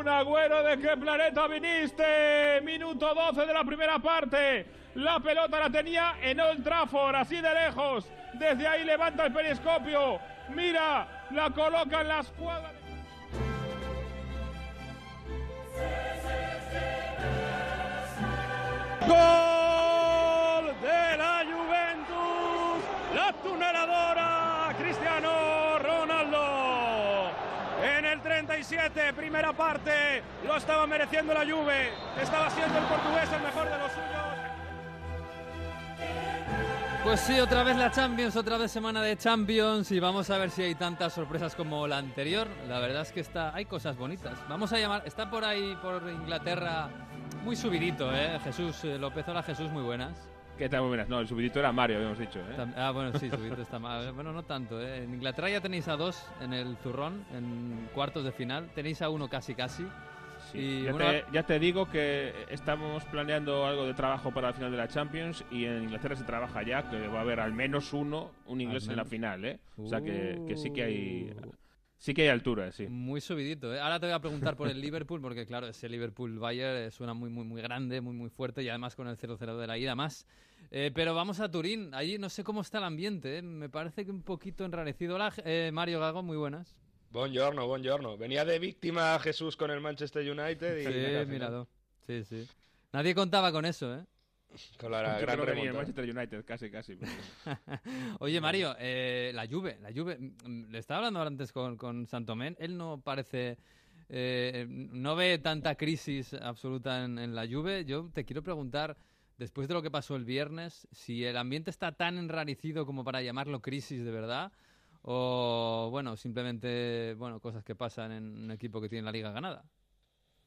Un agüero de qué planeta viniste. Minuto 12 de la primera parte. La pelota la tenía en Old Trafford, así de lejos. Desde ahí levanta el periscopio. Mira, la coloca en la escuadra. Gol 37, primera parte, lo estaba mereciendo la Juve. Estaba siendo el portugués el mejor de los suyos. Pues sí, otra vez la Champions, otra vez semana de Champions y vamos a ver si hay tantas sorpresas como la anterior. La verdad es que está, hay cosas bonitas. Vamos a llamar, está por ahí, por Inglaterra, muy subidito, ¿eh? Jesús eh, López, hola Jesús, muy buenas. ¿Qué tal? Muy buenas. No, el subidito era Mario, habíamos dicho. ¿eh? Ah, bueno, sí, subidito está mal. Bueno, no tanto, ¿eh? En Inglaterra ya tenéis a dos en el zurrón, en cuartos de final. Tenéis a uno casi, casi. Y ya, bueno, te, ya te digo que estamos planeando algo de trabajo para el final de la Champions y en Inglaterra se trabaja ya que va a haber al menos uno, un inglés en la final, ¿eh? O sea que, que sí que hay Uh. sí que hay altura, sí. Muy subidito. ¿eh? Ahora te voy a preguntar por el Liverpool, porque claro, ese Liverpool-Bayern eh, suena muy, muy, muy grande, muy, muy fuerte y además con el 0-0 de la ida más. Eh, pero vamos a Turín. Allí no sé cómo está el ambiente. ¿eh? Me parece que un poquito enrarecido. Hola, eh, Mario Gago, muy buenas. Buongiorno, buongiorno. Venía de víctima Jesús con el Manchester United y Sí, mirado. Sí, sí. Nadie contaba con eso, ¿eh? con la Yo gran creo que ni el. Manchester United, casi, casi. pero- Oye, Mario, eh, la Juve, la Juve, mm, le estaba hablando antes con, con Santomén, él no parece, eh, no ve tanta crisis absoluta en, en la Juve. Yo te quiero preguntar, después de lo que pasó el viernes, si el ambiente está tan enrarecido como para llamarlo crisis de verdad, o bueno, simplemente, bueno, cosas que pasan en un equipo que tiene la liga ganada.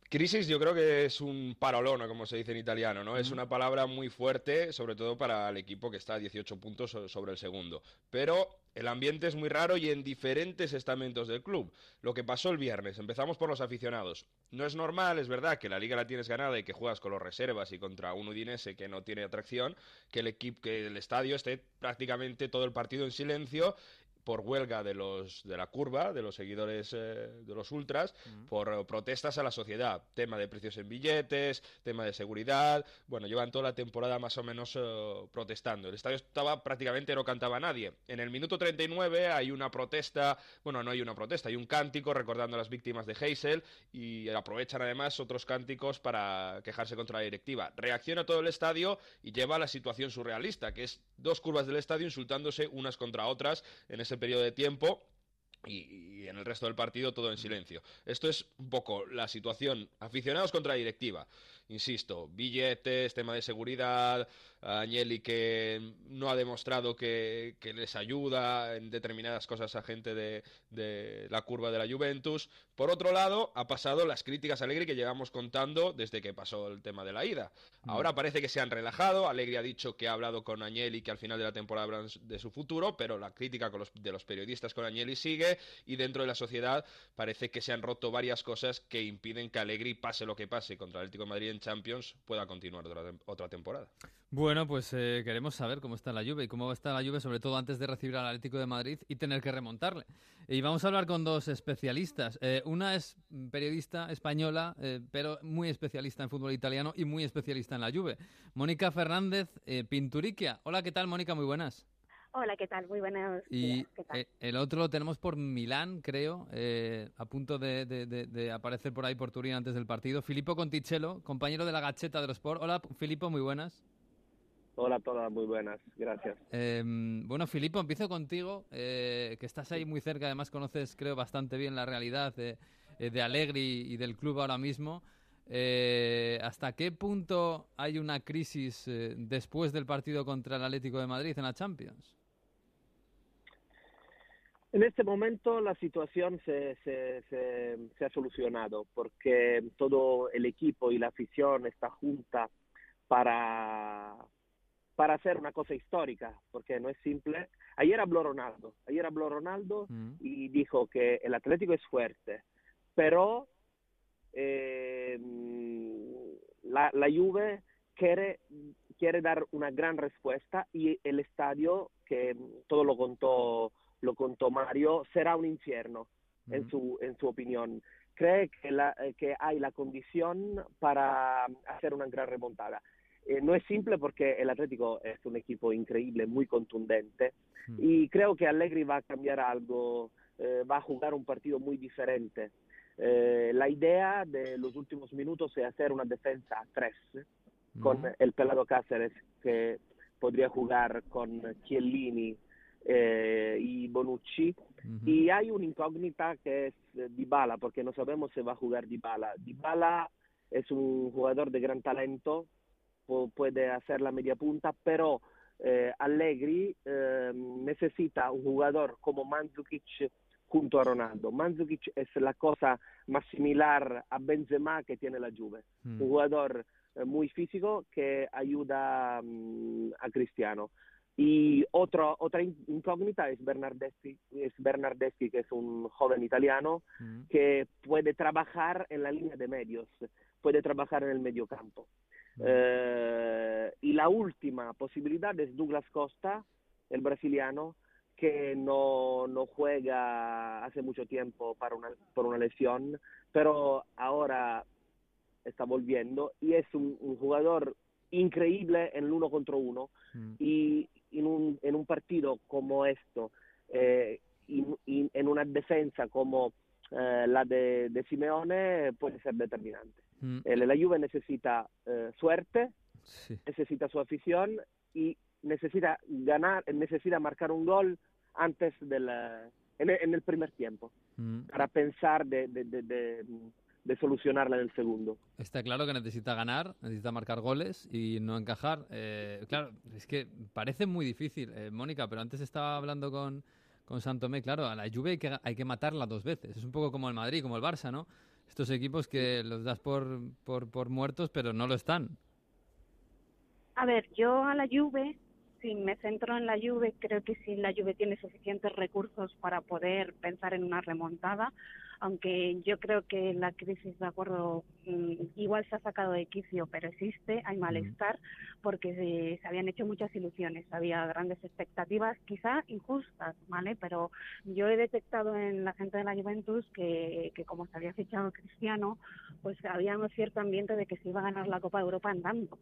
Crisis yo creo que es un parolono, como se dice en italiano, ¿no? Es una palabra muy fuerte, sobre todo para el equipo que está a 18 puntos so- sobre el segundo. Pero el ambiente es muy raro y en diferentes estamentos del club. Lo que pasó el viernes, empezamos por los aficionados. No es normal, es verdad, que la liga la tienes ganada y que juegas con los reservas y contra un Udinese que no tiene atracción, que el equipo, que el estadio esté prácticamente todo el partido en silencio por huelga de los de la curva, de los seguidores eh, de los ultras, por eh, protestas a la sociedad, tema de precios en billetes, tema de seguridad, bueno, llevan toda la temporada más o menos eh, protestando. El estadio estaba prácticamente no cantaba nadie. En el minuto 39 hay una protesta, bueno, no hay una protesta, hay un cántico recordando a las víctimas de Heysel y aprovechan además otros cánticos para quejarse contra la directiva. Reacciona todo el estadio y lleva a la situación surrealista, que es dos curvas del estadio insultándose unas contra otras en ese periodo de tiempo y, en el resto del partido todo en silencio. Esto es un poco la situación aficionados contra directiva. Insisto, billetes, tema de seguridad, Agnelli que no ha demostrado que, que les ayuda en determinadas cosas a gente de, de la curva de la Juventus. Por otro lado, ha pasado las críticas a Allegri que llevamos contando desde que pasó el tema de la ida. Ahora parece que se han relajado. Allegri ha dicho que ha hablado con Agnelli que al final de la temporada hablan de su futuro, pero la crítica con los- de los periodistas con Agnelli sigue y dentro de la sociedad parece que se han roto varias cosas que impiden que Allegri, pase lo que pase contra el Atlético de Madrid en Champions, pueda continuar otra temporada. Bueno, pues eh, queremos saber cómo está la Juve y cómo está la Juve, sobre todo antes de recibir al Atlético de Madrid y tener que remontarle. Y vamos a hablar con dos especialistas. Eh, una es mm, periodista española, eh, pero muy especialista en fútbol italiano y muy especialista en la Juve. Mónica Fernández eh, Pinturiquia. Hola, ¿qué tal, Mónica? Muy buenas. Hola, ¿qué tal? Muy buenos Y. ¿Qué tal? el otro lo tenemos por Milán, creo, a punto de, de- de- de aparecer por ahí por Turín antes del partido. Filippo Conticello, compañero de la Gacheta de los Sport. Hola, Filippo, muy buenas. Hola a todas, muy buenas, gracias. Eh, bueno, Filipo, empiezo contigo, eh, que estás ahí muy cerca, además conoces, creo, bastante bien la realidad de, eh, de Allegri y del club ahora mismo. Eh, ¿Hasta qué punto hay una crisis eh, después del partido contra el Atlético de Madrid en la Champions? En este momento la situación se, se, se, se ha solucionado porque todo el equipo y la afición está junta para, para hacer una cosa histórica, porque no es simple. Ayer habló Ronaldo, ayer habló Ronaldo Mm. y dijo que el Atlético es fuerte, pero eh, la, la Juve quiere, quiere dar una gran respuesta y el estadio, que todo lo contó, lo contó Mario, será un infierno, en, Mm. su, en su opinión. cree que, la, que hay la condición para hacer una gran remontada. Eh, no es simple porque el Atlético es un equipo increíble, muy contundente, Mm. y creo que Allegri va a cambiar algo, eh, va a jugar un partido muy diferente. Eh, la idea de los últimos minutos es hacer una defensa a tres, con Mm. el pelado Cáceres que podría jugar con Chiellini eh, y Bonucci. Ujú. Y hay una incógnita que es Dybala, porque no sabemos si va a jugar Dybala. Dybala es un jugador de gran talento, puede hacer la media punta, pero eh, Allegri eh, necesita un jugador como Mandzukic junto a Ronaldo. Mandzukic es la cosa más similar a Benzema que tiene la Juve Mm. un jugador eh, muy físico que ayuda mm, a Cristiano. Y otro, otra in- incógnita es Bernardeschi, es Bernardeschi, que es un joven italiano Mm. que puede trabajar en la línea de medios, puede trabajar en el medio campo. Eh, y la última posibilidad es Douglas Costa, el brasiliano, que no, no juega hace mucho tiempo para una, por una lesión, pero ahora está volviendo y es un, un jugador increíble en el uno contra uno Mm. y en un, en un partido como esto, eh, y, y en una defensa como eh, la de, de Simeone, puede ser determinante. Mm. La Juve necesita eh, suerte, Sí. necesita su afición y necesita ganar, necesita marcar un gol antes del, en, el, en el primer tiempo Mm. para pensar de, de, de, de, de solucionarla en el segundo. Está claro que necesita ganar, necesita marcar goles y no encajar. Eh, claro, es que parece muy difícil, eh, Mónica, pero antes estaba hablando con, con Santomé, claro, a la Juve hay que, hay que matarla dos veces. Es un poco como el Madrid, como el Barça, ¿no? Estos equipos que los das por, por, por muertos, pero no lo están. A ver, yo a la Juve, si me centro en la Juve, creo que si la Juve tiene suficientes recursos para poder pensar en una remontada, aunque yo creo que la crisis, de acuerdo, mm, igual se ha sacado de quicio, pero existe, hay malestar, porque se, se habían hecho muchas ilusiones, había grandes expectativas, quizá injustas, ¿vale? Pero yo he detectado en la gente de la Juventus que, que como se había fichado Cristiano, pues había un cierto ambiente de que se iba a ganar la Copa de Europa andando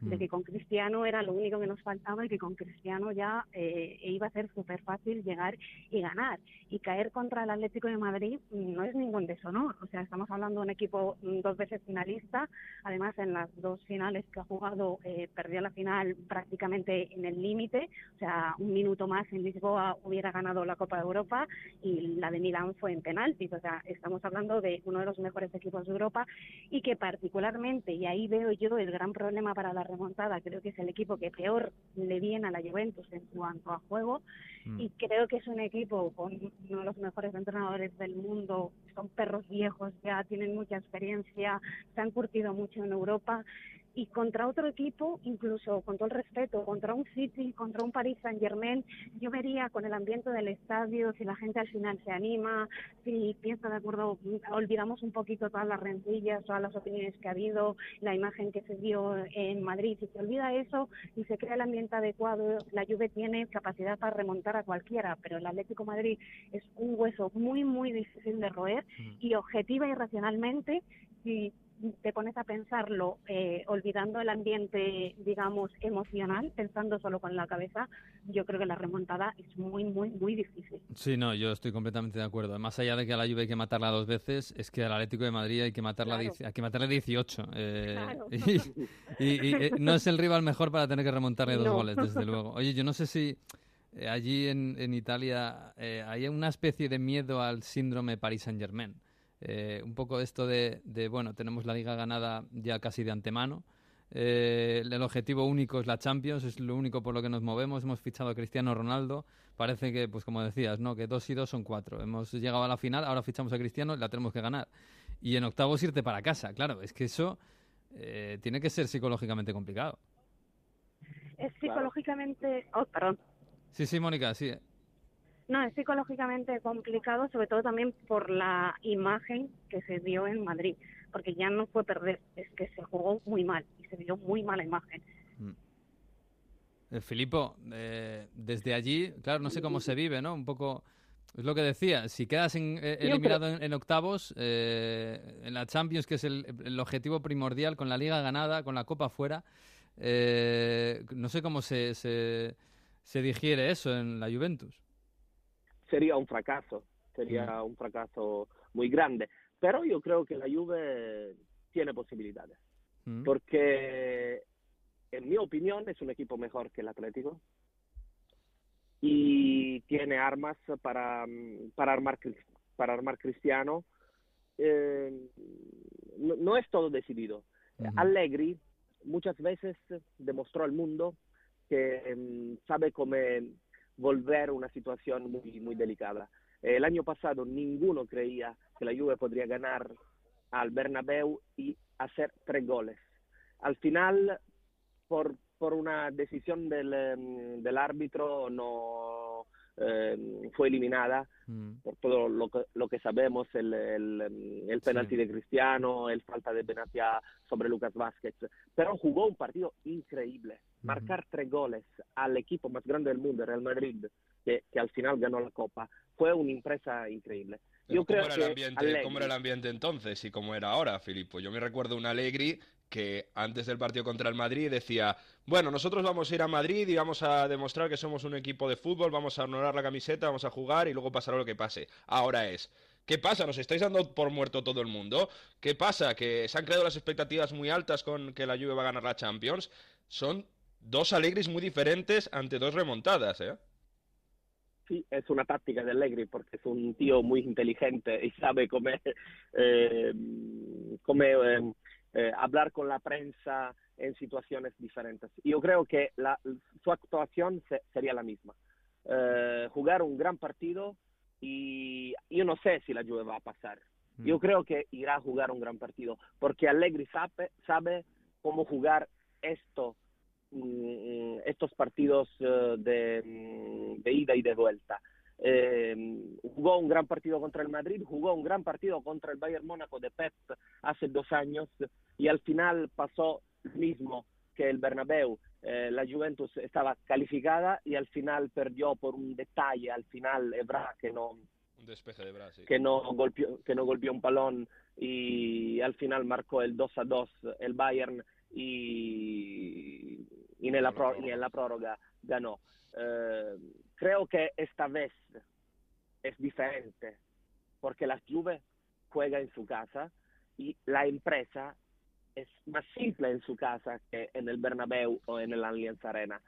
de Mm. que con Cristiano era lo único que nos faltaba y que con Cristiano ya eh, iba a ser súper fácil llegar y ganar. Y caer contra el Atlético de Madrid mm, no es ningún deshonor. O sea, estamos hablando de un equipo mm, dos veces finalista. Además, en las dos finales que ha jugado, eh, perdió la final prácticamente en el límite. O sea, un minuto más en Lisboa hubiera ganado la Copa de Europa y la de Milán fue en penaltis. O sea, estamos hablando de uno de los mejores equipos de Europa y que particularmente, y ahí veo yo el gran problema para la remontada, creo que es el equipo que peor le viene a la Juventus en cuanto a juego Mm. y creo que es un equipo con uno de los mejores entrenadores del mundo, son perros viejos, ya tienen mucha experiencia, se han curtido mucho en Europa y contra otro equipo, incluso con todo el respeto, contra un City, contra un Paris Saint Germain, yo vería con el ambiente del estadio, si la gente al final se anima, si piensa de acuerdo, olvidamos un poquito todas las rencillas, todas las opiniones que ha habido, la imagen que se dio en Madrid, si se olvida eso y se crea el ambiente adecuado, la Juve tiene capacidad para remontar a cualquiera, pero el Atlético de Madrid es un hueso muy, muy difícil de roer y objetiva y racionalmente, si te pones a pensarlo eh, olvidando el ambiente, digamos, emocional, pensando solo con la cabeza, yo creo que la remontada es muy, muy, muy difícil. Sí, no, yo estoy completamente de acuerdo. Más allá de que a la Juve hay que matarla dos veces, es que al Atlético de Madrid hay que matarla, Claro. hay que matarle 18. eh, Claro. y, y- y, eh, no es el rival mejor para tener que remontarle dos No. goles, desde luego. Oye, yo no sé si eh, allí en, en Italia eh, hay una especie de miedo al síndrome Paris Saint-Germain. Eh, un poco esto de, de, bueno, tenemos la liga ganada ya casi de antemano. Eh, el objetivo único es la Champions, es lo único por lo que nos movemos. Hemos fichado a Cristiano Ronaldo. Parece que, pues como decías, ¿no? Que dos y dos son cuatro. Hemos llegado a la final, ahora fichamos a Cristiano y la tenemos que ganar. Y en octavos irte para casa, claro. Es que eso eh, tiene que ser psicológicamente complicado. Es psicológicamente, oh, perdón, Sí, sí, Mónica, sí. No, es psicológicamente complicado, sobre todo también por la imagen que se dio en Madrid, porque ya no fue perder, es que se jugó muy mal y se dio muy mala imagen. Eh, Filipo, eh, desde allí, claro, no sé cómo se vive, ¿no? Un poco Es lo que decía, si quedas eh, eliminado en, octavos, eh, en la Champions, que es el, objetivo primordial, con la liga ganada, con la copa fuera, eh, no sé cómo se, se, digiere eso en la Juventus. Sería un fracaso, sería un fracaso muy grande, pero yo creo que la Juve tiene posibilidades, porque en mi opinión es un equipo mejor que el Atlético, y tiene armas para, para, armar, para armar Cristiano. Eh, no, es todo decidido. Allegri muchas veces demostró al mundo que em, sabe cómo volver una situación muy, muy delicada. el año pasado ninguno creía que la Juve podría ganar al Bernabéu y hacer tres goles. Al final, por por una decisión del, em, del árbitro no em, fue eliminada mm. por todo lo que, lo que sabemos, el, el, em, el penalti de Cristiano, el falta de Benatia sobre Lucas Vázquez, pero jugó un partido increíble. Marcar tres goles al equipo más grande del mundo, Real Madrid, que, que al final ganó la Copa, fue una impresa increíble. Yo creo ¿cómo, era el ambiente, ¿Cómo era el ambiente entonces y cómo era ahora, Filippo? Yo me recuerdo un Allegri que antes del partido contra el Madrid decía, bueno, nosotros vamos a ir a Madrid y vamos a demostrar que somos un equipo de fútbol, vamos a honorar la camiseta, vamos a jugar y luego pasará lo que pase. Ahora es, ¿qué pasa? ¿Nos estáis dando por muerto todo el mundo? ¿Qué pasa? ¿Que se han creado las expectativas muy altas con que la Juve va a ganar la Champions? Son dos alegres muy diferentes ante dos remontadas, ¿eh? Sí, es una táctica de Allegri porque es un tío muy inteligente y sabe cómo, eh, cómo eh, eh, hablar con la prensa en situaciones diferentes. Yo creo que la, su actuación sería la misma. Eh, jugar un gran partido y yo no sé si la Juve va a pasar. Mm. Yo creo que irá a jugar un gran partido porque Allegri sabe, sabe cómo jugar esto, mm, estos partidos eh, de, mm, de ida y de vuelta. Eh, jugó un gran partido contra el Madrid, jugó un gran partido contra el Bayern Mónaco de Pep hace dos años y al final pasó lo mismo que el Bernabéu. Eh, la Juventus estaba calificada y al final perdió por un detalle, al final Ebra que no un despeje de Ebra, que no golpeó que no golpeó un balón y al final marcó el 2 a 2 el Bayern y, y en la, la prórroga ganó. Eh, creo que esta vez es diferente porque la Juve juega en su casa y la empresa es más simple en su casa que en el Bernabéu o en el Allianz Arena.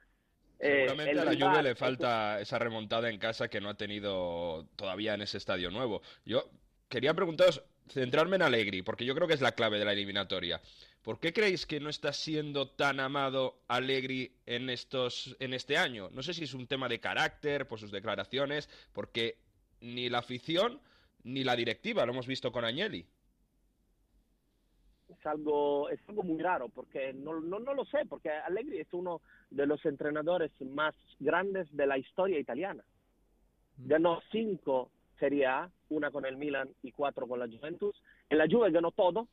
Eh, Seguramente a la Juve le falta esa remontada en casa que no ha tenido todavía en ese estadio nuevo. Yo quería preguntaros, centrarme en Allegri, porque yo creo que es la clave de la eliminatoria. ¿Por qué creéis que no está siendo tan amado Allegri en, estos, en este año? No sé si es un tema de carácter, por sus declaraciones, porque ni la afición ni la directiva lo hemos visto con Agnelli. Es algo, es algo muy raro, porque no, no, no lo sé, porque Allegri es uno de los entrenadores más grandes de la historia italiana. Mm. Ganó cinco Serie A, una con el Milan y cuatro con la Juventus. En la Juve ganó todo,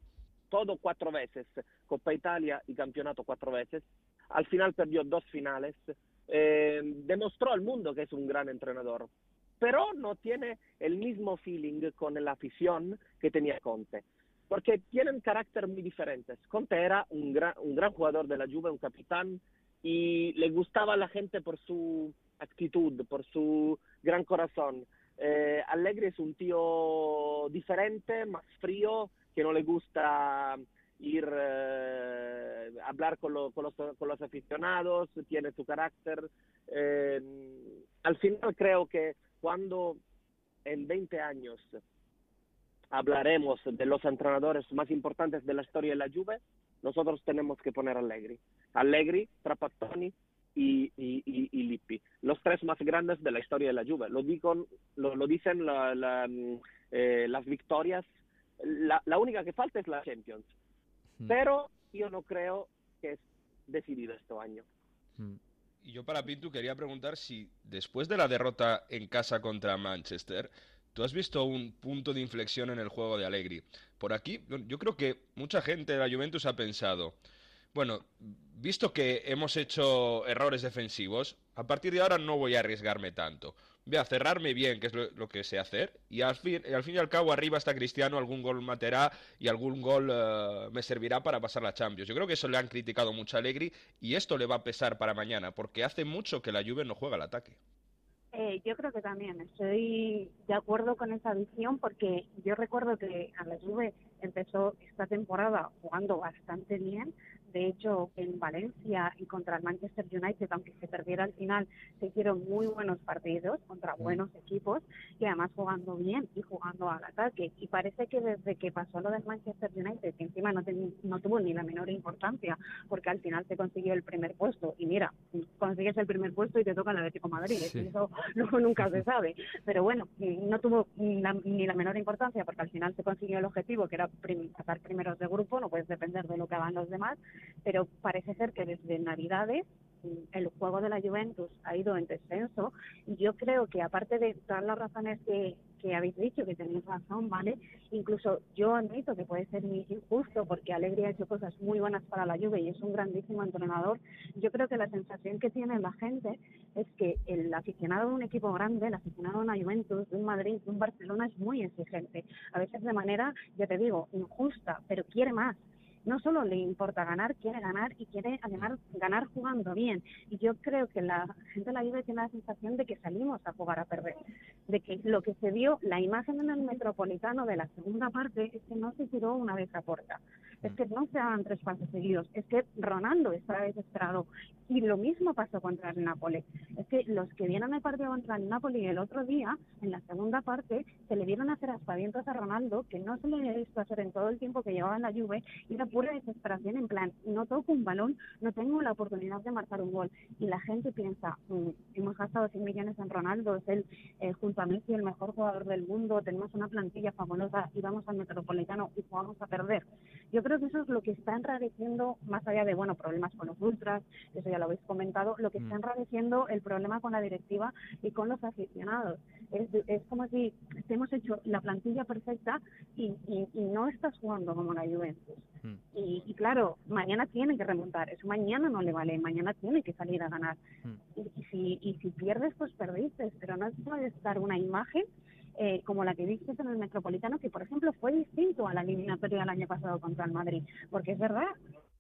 todo cuatro veces, Copa Italia y campeonato cuatro veces. Al final perdió dos finales. Eh, demostró al mundo que es un gran entrenador, pero no tiene el mismo feeling con la afición que tenía Conte, porque tienen carácter muy diferentes. Conte era un gran, un gran jugador de la Juve, un capitán, y le gustaba a la gente por su actitud, por su gran corazón. Eh, Allegri es un tío diferente, más frío, que no le gusta ir eh, hablar con, con, los, con, los, aficionados, tiene su carácter. Eh, al final creo que cuando en 20 años hablaremos de los entrenadores más importantes de la historia de la Juve, nosotros tenemos que poner Allegri. Allegri, Trapattoni y, y, y, Lippi, los tres más grandes de la historia de la Juve. Lo, digo, lo, lo dicen la, la, eh, las victorias la, la única que falta es la Champions. Hmm. Pero yo no creo que es decidido este año. Hmm. Y yo para Pintu quería preguntar si después de la derrota en casa contra Manchester, tú has visto un punto de inflexión en el juego de Allegri. Por aquí, yo creo que mucha gente de la Juventus ha pensado, bueno, visto que hemos hecho errores defensivos, A partir de ahora no voy a arriesgarme tanto. Voy a cerrarme bien, que es lo, que sé hacer. Y al fin, y al cabo, arriba está Cristiano, algún gol materá y algún gol eh, me servirá para pasar la Champions. Yo creo que eso le han criticado mucho a Allegri y esto le va a pesar para mañana, porque hace mucho que la Juve no juega al ataque. Eh, yo creo que también estoy de acuerdo con esa visión porque yo recuerdo que a la Juve empezó esta temporada jugando bastante bien, de hecho, en Valencia y contra el Manchester United, aunque se perdiera al final, se hicieron muy buenos partidos contra mm. buenos equipos y además jugando bien y jugando al ataque. Y parece que desde que pasó lo del Manchester United, que encima no, no tuvo ni la menor importancia, porque al final se consiguió el primer puesto. Y mira, consigues el primer puesto y te toca el Atlético Madrid. Eso nunca se sabe. Pero bueno, no tuvo ni la, menor importancia porque al final se consiguió el objetivo, que era pasar primeros de grupo, no puedes depender de lo que hagan los demás pero parece ser que desde Navidades mm, el juego de la Juventus ha ido en descenso y yo creo que aparte de todas las razones que, habéis dicho, que tenéis razón, ¿vale? Incluso yo admito que puede ser injusto porque Alegría ha hecho cosas muy buenas para la Juve y es un grandísimo entrenador. Yo creo que la sensación que tiene la gente es que el aficionado de un equipo grande, el aficionado de una Juventus, de un Madrid, de un Barcelona es muy exigente. A veces de manera, ya te digo, injusta, pero quiere más no solo le importa ganar, quiere ganar y quiere además ganar jugando bien. Y yo creo que la gente de la Juve tiene la sensación de que salimos a jugar a perder, de que lo que se vio, la imagen en el Metropolitano de la segunda parte es que no se tiró una vez a puerta, es que no se daban tres pases seguidos, es que Ronaldo está desesperado. Y lo mismo pasó contra el Nápoles. Es que los que vieron el partido contra el Napoli el otro día, en la segunda parte, se le vieron hacer aspavientos a Ronaldo que no se le había visto hacer en todo el tiempo que llevaba en la Juve y era pura desesperación en plan, no toco un balón, no tengo la oportunidad de marcar un gol. Y la gente piensa, mm, hemos gastado 100 millones en Ronaldo, es el, eh, junto a Messi, el mejor jugador del mundo, tenemos una plantilla fabulosa y vamos al Metropolitano y jugamos a perder. Yo creo que eso es lo que está enrareciendo, más allá de, bueno, problemas con los ultras, eso ya lo habéis comentado, lo que está mm. enrareciendo el problema con la directiva y con los aficionados. Es, es como si hemos hecho la plantilla perfecta y, y, no estás jugando como la Juventus. Mm. Y, claro, mañana tiene que remontar, eso mañana no le vale, mañana tiene que salir a ganar. Mm. Y, si, y si pierdes, pues perdiste, pero no puedes dar una imagen eh, como la que viste en el Metropolitano, que por ejemplo fue distinto a la eliminatoria del año pasado contra el Madrid, porque es verdad,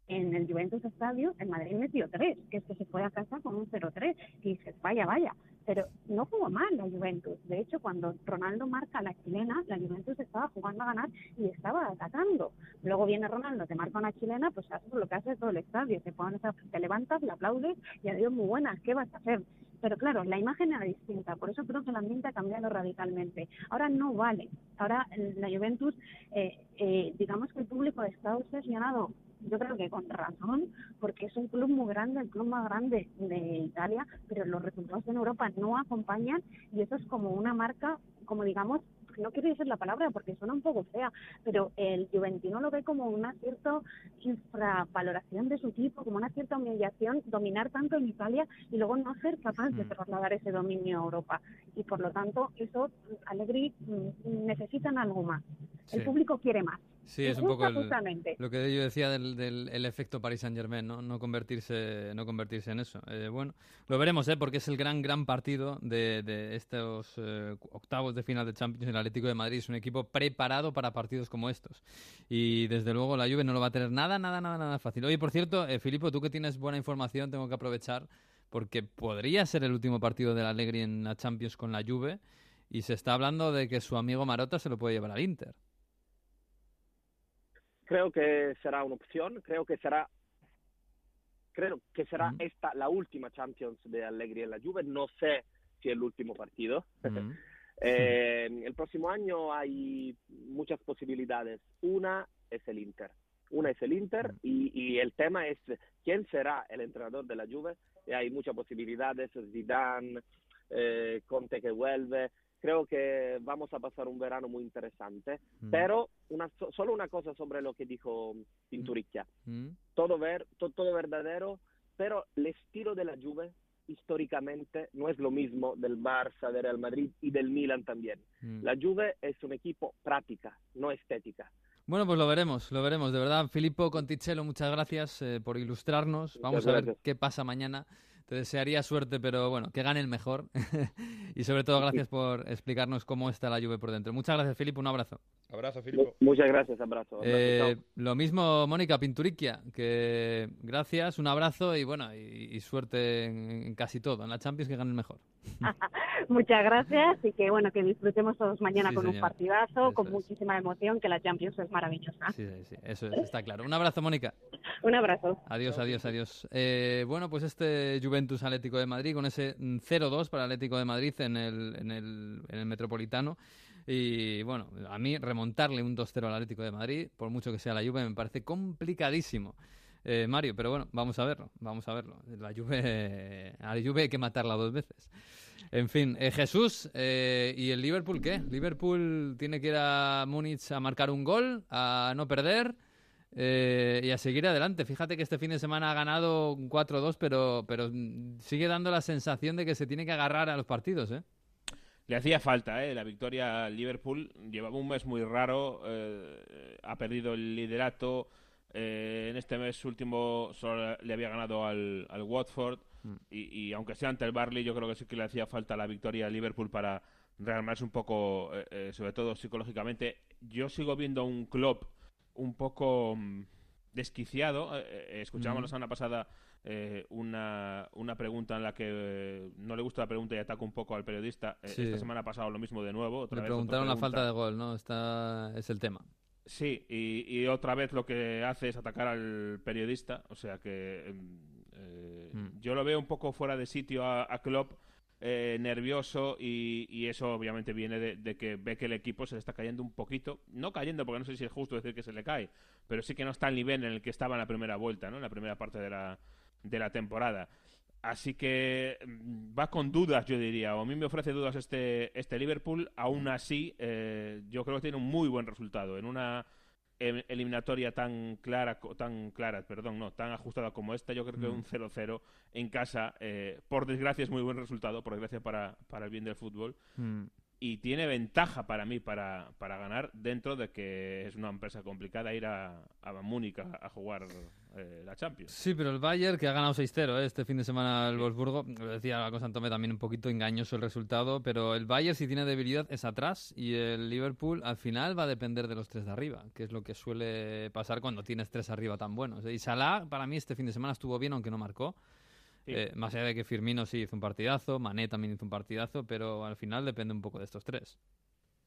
en el Juventus Estadio el Madrid metió tres, que es que se fue a casa con un 0-3, y dices, vaya, vaya, pero no jugó mal la Juventus. De hecho, cuando Ronaldo marca la chilena, la Juventus estaba jugando a ganar y estaba atacando. Luego viene Ronaldo, te marca una chilena, pues haces lo que hace todo el estadio, te, pones te levantas, le aplaudes y adiós, muy buenas, ¿qué vas a hacer? Pero claro, la imagen era distinta, por eso creo que el ambiente ha cambiado radicalmente. Ahora no vale. Ahora la Juventus, eh, eh, digamos que el público está obsesionado yo creo que con razón, porque es un club muy grande, el club más grande de Italia, pero los resultados en Europa no acompañan y eso es como una marca, como digamos, no quiero decir la palabra porque suena un poco fea, pero el Juventino lo ve como una cierta infravaloración de su equipo, como una cierta humillación, dominar tanto en Italia y luego no ser capaz de mm. trasladar ese dominio a Europa. Y por lo tanto, eso, Allegri, mm, necesitan algo más. El público quiere más. Sí, es un poco lo que yo decía del, del efecto Paris Saint Germain, ¿no? No convertirse, no convertirse en eso. Eh, bueno, lo veremos, ¿eh? Porque es el gran, gran partido de, de estos eh, octavos de final de Champions. El Atlético de Madrid es un equipo preparado para partidos como estos. Y desde luego la Juve no lo va a tener nada, nada, nada, nada fácil. Oye, por cierto, eh, Filipo, tú que tienes buena información, tengo que aprovechar porque podría ser el último partido del Allegri en la Champions con la Juve y se está hablando de que su amigo Marota se lo puede llevar al Inter creo que será una opción, creo que será creo que será esta la última Champions de Allegri en la Juve, no sé si el último partido. Eh, el próximo año hay muchas posibilidades. Una es el Inter. Una es el Inter y, y, el tema es quién será el entrenador de la Juve. Y hay muchas posibilidades, Zidane, eh, Conte que vuelve, creo que vamos a pasar un verano muy interesante. Mm. Pero una, solo una cosa sobre lo que dijo Pinturicchia. Mm. Todo, ver, todo verdadero, pero el estilo de la Juve históricamente no es lo mismo del Barça, del Real Madrid y del Milan también. Mm. La Juve es un equipo práctica, no estética. Bueno, pues lo veremos, lo veremos. De verdad, Filippo Conticello, muchas gracias eh, por ilustrarnos. Vamos a ver qué pasa mañana te desearía suerte, pero bueno, que gane el mejor. y sobre todo, gracias por explicarnos cómo está la lluvia por dentro. Muchas gracias, Filipe. Un abrazo. Abrazo, Filipe. Muchas gracias, abrazo. Eh, lo mismo, Mónica Pinturiquia, que gracias, un abrazo y bueno, y, suerte en, casi todo. En la Champions que gane el mejor. Muchas gracias y que bueno, que disfrutemos todos mañana con un partidazo, con muchísima emoción, que la Champions es maravillosa. Sí, sí, eso está claro. Un abrazo, Mónica. un abrazo. Adiós, adiós, adiós. Eh, bueno, pues este Juventus Atlético de Madrid con ese 0-2 para Atlético de Madrid en el, en el, en el Metropolitano. Y bueno, a mí remontarle un 2-0 al Atlético de Madrid, por mucho que sea la Juve, me parece complicadísimo. Eh, Mario, pero bueno, vamos a verlo, vamos a verlo. La Juve, a la Juve hay que matarla dos veces. En fin, eh, Jesús, eh, ¿y el Liverpool qué? Liverpool tiene que ir a Múnich a marcar un gol, a no perder y a seguir adelante. Fíjate que este fin de semana ha ganado 4-2, pero, pero sigue dando la sensación de que se tiene que agarrar a los partidos, ¿eh? Le hacía falta, ¿eh? La victoria al Liverpool. Llevaba un mes muy raro. Eh, ha perdido el liderato. Eh, en este mes último solo le había ganado al, Watford. Mm. Y, aunque sea ante el Barley, yo creo que sí que le hacía falta la victoria al Liverpool para rearmarse un poco, eh, sobre todo psicológicamente. Yo sigo viendo un club un poco mm, desquiciado. escuchábamos la semana pasada eh, una, una, pregunta en la que eh, no le gusta la pregunta y ataca un poco al periodista. Eh, esta semana ha pasado lo mismo de nuevo. Otra le preguntaron la falta de gol, ¿no? Está, es el tema. Sí, y, otra vez lo que hace es atacar al periodista. O sea que mm. yo lo veo un poco fuera de sitio a, a Klopp. nervioso y, eso obviamente viene de, de, que ve que el equipo se le está cayendo un poquito, no cayendo porque no sé si es justo decir que se le cae, pero sí que no está al nivel en el que estaba en la primera vuelta, ¿no? en la primera parte de la, de la temporada. Así que mm, va con dudas, yo diría. O a mí me ofrece dudas este, este Liverpool. Aún así, eh, yo creo que tiene un muy buen resultado. En una em, eliminatoria tan clara, tan clara, perdón, no, tan ajustada como esta, yo creo que un 0-0 mm. en casa, eh, por desgracia es muy buen resultado, por desgracia para, para el bien del fútbol. Mm y tiene ventaja para mí para, para, ganar dentro de que es una empresa complicada ir a, a Múnich a, jugar eh, la Champions. Sí, pero el Bayern que ha ganado 6-0 eh, este fin de semana el Wolfsburgo, lo decía con Santomé también un poquito engañoso el resultado, pero el Bayern si tiene debilidad es atrás y el Liverpool al final va a depender de los tres de arriba, que es lo que suele pasar cuando tienes tres arriba tan buenos. Y Salah para mí este fin de semana estuvo bien aunque no marcó. Eh, más allá de que Firmino sí hizo un partidazo, Mané también hizo un partidazo, pero al final depende un poco de estos tres.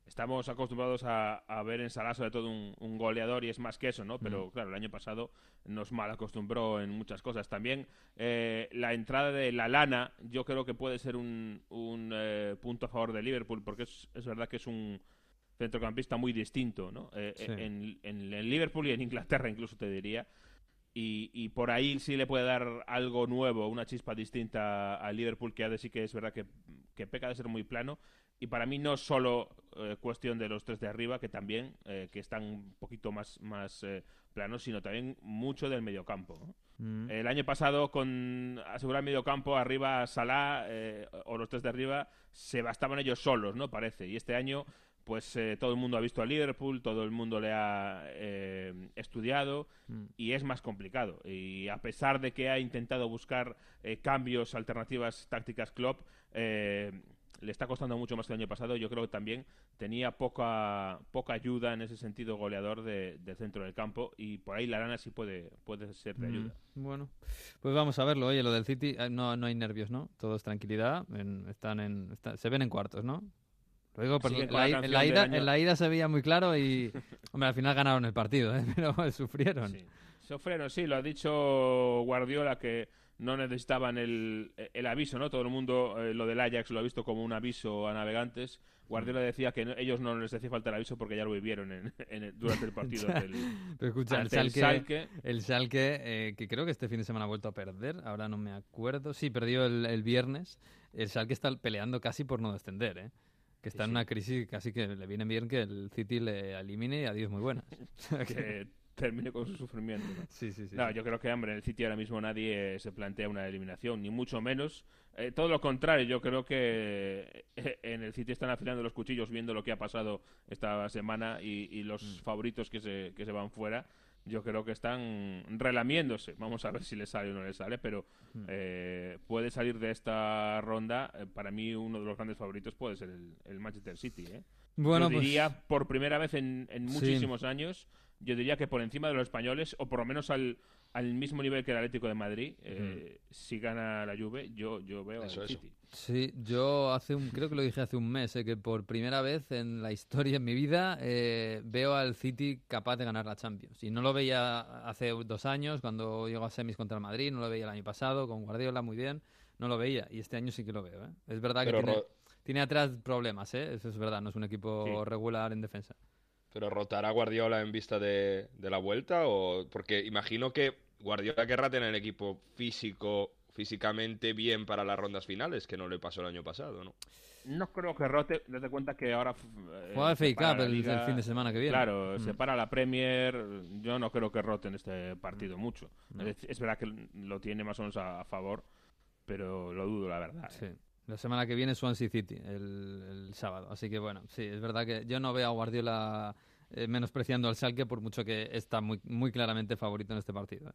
Estamos acostumbrados a, ver en Salah sobre todo un, goleador y es más que eso, ¿no? Pero mm. claro, el año pasado nos mal acostumbró en muchas cosas. También eh, la entrada de la lana yo creo que puede ser un, un punto a favor de Liverpool porque es, es verdad que es un centrocampista muy distinto, ¿no? Eh, en, en, en, Liverpool y en Inglaterra incluso te diría. Y, por ahí sí le puede dar algo nuevo, una chispa distinta al Liverpool, que ha de sí que es verdad que, que peca de ser muy plano. Y para mí no es solo eh, cuestión de los tres de arriba, que también, eh, que están un poquito más, más eh, planos, sino también mucho del mediocampo. Mm. El año pasado, con asegurar mediocampo, arriba Salah o los tres de arriba, se bastaban ellos solos, ¿no? Parece. Y este año pues eh, todo el mundo ha visto a Liverpool, todo el mundo le ha eh, estudiado mm. y es más complicado. Y a pesar de que ha intentado buscar eh, cambios, alternativas tácticas Klopp, le está costando mucho más que el año pasado. Yo creo que también tenía poca poca ayuda en ese sentido goleador del centro del campo y por ahí la lana sí puede, puede ser de mm, ayuda. bueno, pues vamos a verlo. Oye, lo del City, no, no hay nervios, ¿no? Todo es tranquilidad. están en, se ven en cuartos, ¿no? En, la ida, se veía muy claro y, hombre, al final ganaron el partido, ¿eh? pero sufrieron. Sí. Sufrieron, sí, lo ha dicho Guardiola que no necesitaban el, aviso, ¿no? Todo el mundo, eh, lo del Ajax lo ha visto como un aviso a navegantes. Guardiola decía que ellos no les hacía falta el aviso porque ya lo vivieron en, durante el partido del, Pero escucha, el Salque, el Salque, eh, que creo que este fin de semana ha vuelto a perder, ahora no me acuerdo. Sí, perdió el, el viernes. El Salque está peleando casi por no descender, ¿eh? Que está en una crisis casi que le viene bien que el City le elimine y adiós muy buenas. que termine con su sufrimiento. ¿no? Sí, sí, sí. No, yo creo que, hombre, en el City ahora mismo nadie se plantea una eliminación, ni mucho menos. Eh, todo lo contrario, yo creo que eh, en el City están afilando los cuchillos viendo lo que ha pasado esta semana y, los mm. favoritos que se, que se van fuera yo creo que están relamiéndose. Vamos a ver si le sale o no le sale, pero Hmm. eh, puede salir de esta ronda. eh, para mí, uno de los grandes favoritos puede ser el, el Manchester City. ¿eh? Bueno, yo pues- diría, por primera vez en, en Sí. muchísimos años, yo diría que por encima de los españoles, o por lo menos al, al mismo nivel que el Atlético de Madrid, eh, si gana la Juve, yo, yo veo Eso, al eso. City. Sí, yo hace un, creo que lo dije hace un mes, eh, que por primera vez en la historia en mi vida eh, veo al City capaz de ganar la Champions. Y no lo veía hace dos años cuando llegó a semis contra el Madrid, no lo veía el año pasado con Guardiola muy bien, no lo veía y este año sí que lo veo. ¿eh? Es verdad que tiene, atrás problemas, ¿eh? eso es verdad, no es un equipo Sí. regular en defensa. ¿Pero rotará Guardiola en vista de, de la vuelta? o Porque imagino que Guardiola querrá tener el equipo físico, físicamente bien para las rondas finales, que no le pasó el año pasado, ¿no? No creo que rote, date cuenta que ahora... eh, Juega el FA Cup el, Liga. el fin de semana que viene. Claro, Mm. se para la Premier. Yo no creo que roten este partido mucho. No. Es, es verdad que lo tiene más o menos a, a favor, pero lo dudo, la verdad. Sí. ¿eh? La semana que viene Swansea City, el, sábado. Así que bueno, sí, es verdad que yo no veo a Guardiola eh, menospreciando al Schalke por mucho que está muy, muy claramente favorito en este partido.